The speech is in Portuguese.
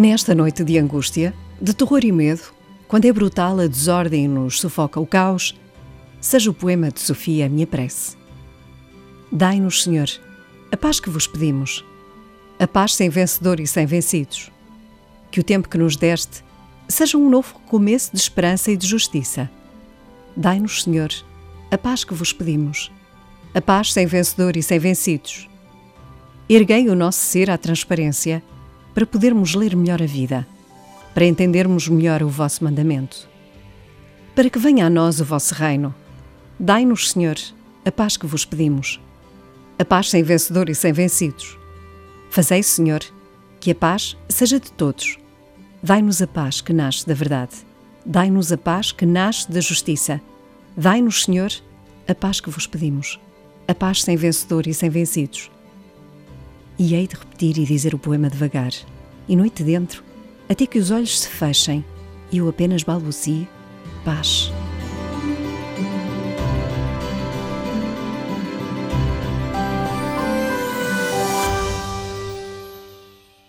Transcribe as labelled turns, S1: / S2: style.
S1: Nesta noite de angústia, de terror e medo, quando é brutal a desordem e nos sufoca o caos, seja o poema de Sofia a minha prece. Dai-nos, Senhor, a paz que vos pedimos, a paz sem vencedor e sem vencidos. Que o tempo que nos deste seja um novo começo de esperança e de justiça. Dai-nos, Senhor, a paz que vos pedimos, a paz sem vencedor e sem vencidos. Erguei o nosso ser à transparência para podermos ler melhor a vida, para entendermos melhor o vosso mandamento. Para que venha a nós o vosso reino, dai-nos, Senhor, a paz que vos pedimos, a paz sem vencedor e sem vencidos. Fazei, Senhor, que a paz seja de todos. Dai-nos a paz que nasce da verdade. Dai-nos a paz que nasce da justiça. Dai-nos, Senhor, a paz que vos pedimos, a paz sem vencedor e sem vencidos e hei de repetir e dizer o poema devagar, e noite dentro, até que os olhos se fechem e eu apenas balbucie paz.